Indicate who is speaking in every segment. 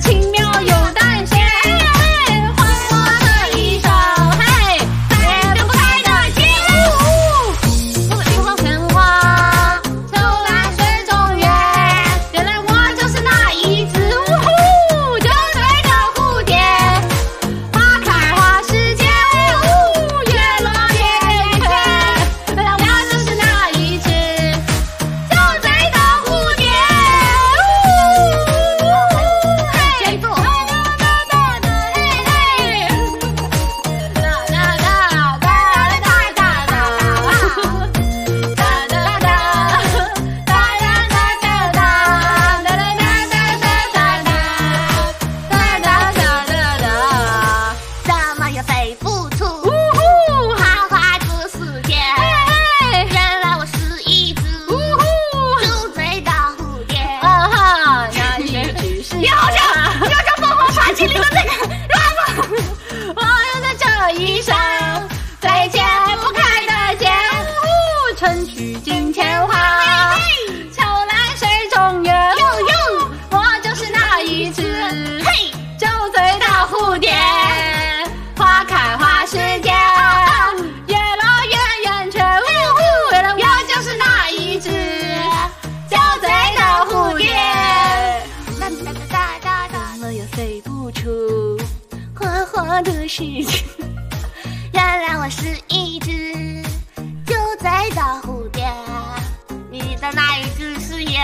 Speaker 1: 轻妙有。
Speaker 2: 蝴蝶花开花时节月落月圆缺原来我就是那一只酒醉的蝴蝶
Speaker 1: 怎么也飞不出
Speaker 2: 花花的世界原来我是一只酒醉的蝴蝶你的那一句誓约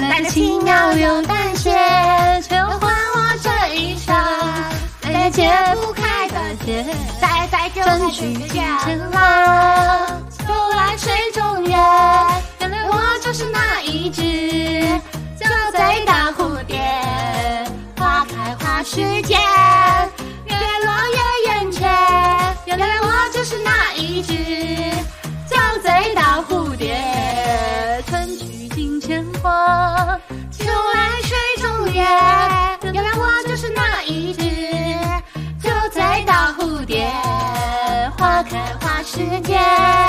Speaker 1: 来的轻描又淡
Speaker 2: 写
Speaker 1: 再
Speaker 2: 再就
Speaker 1: 去京城啦。
Speaker 2: 秋来水中月原来我就是那一只酒醉的蝴蝶花开花时节时间。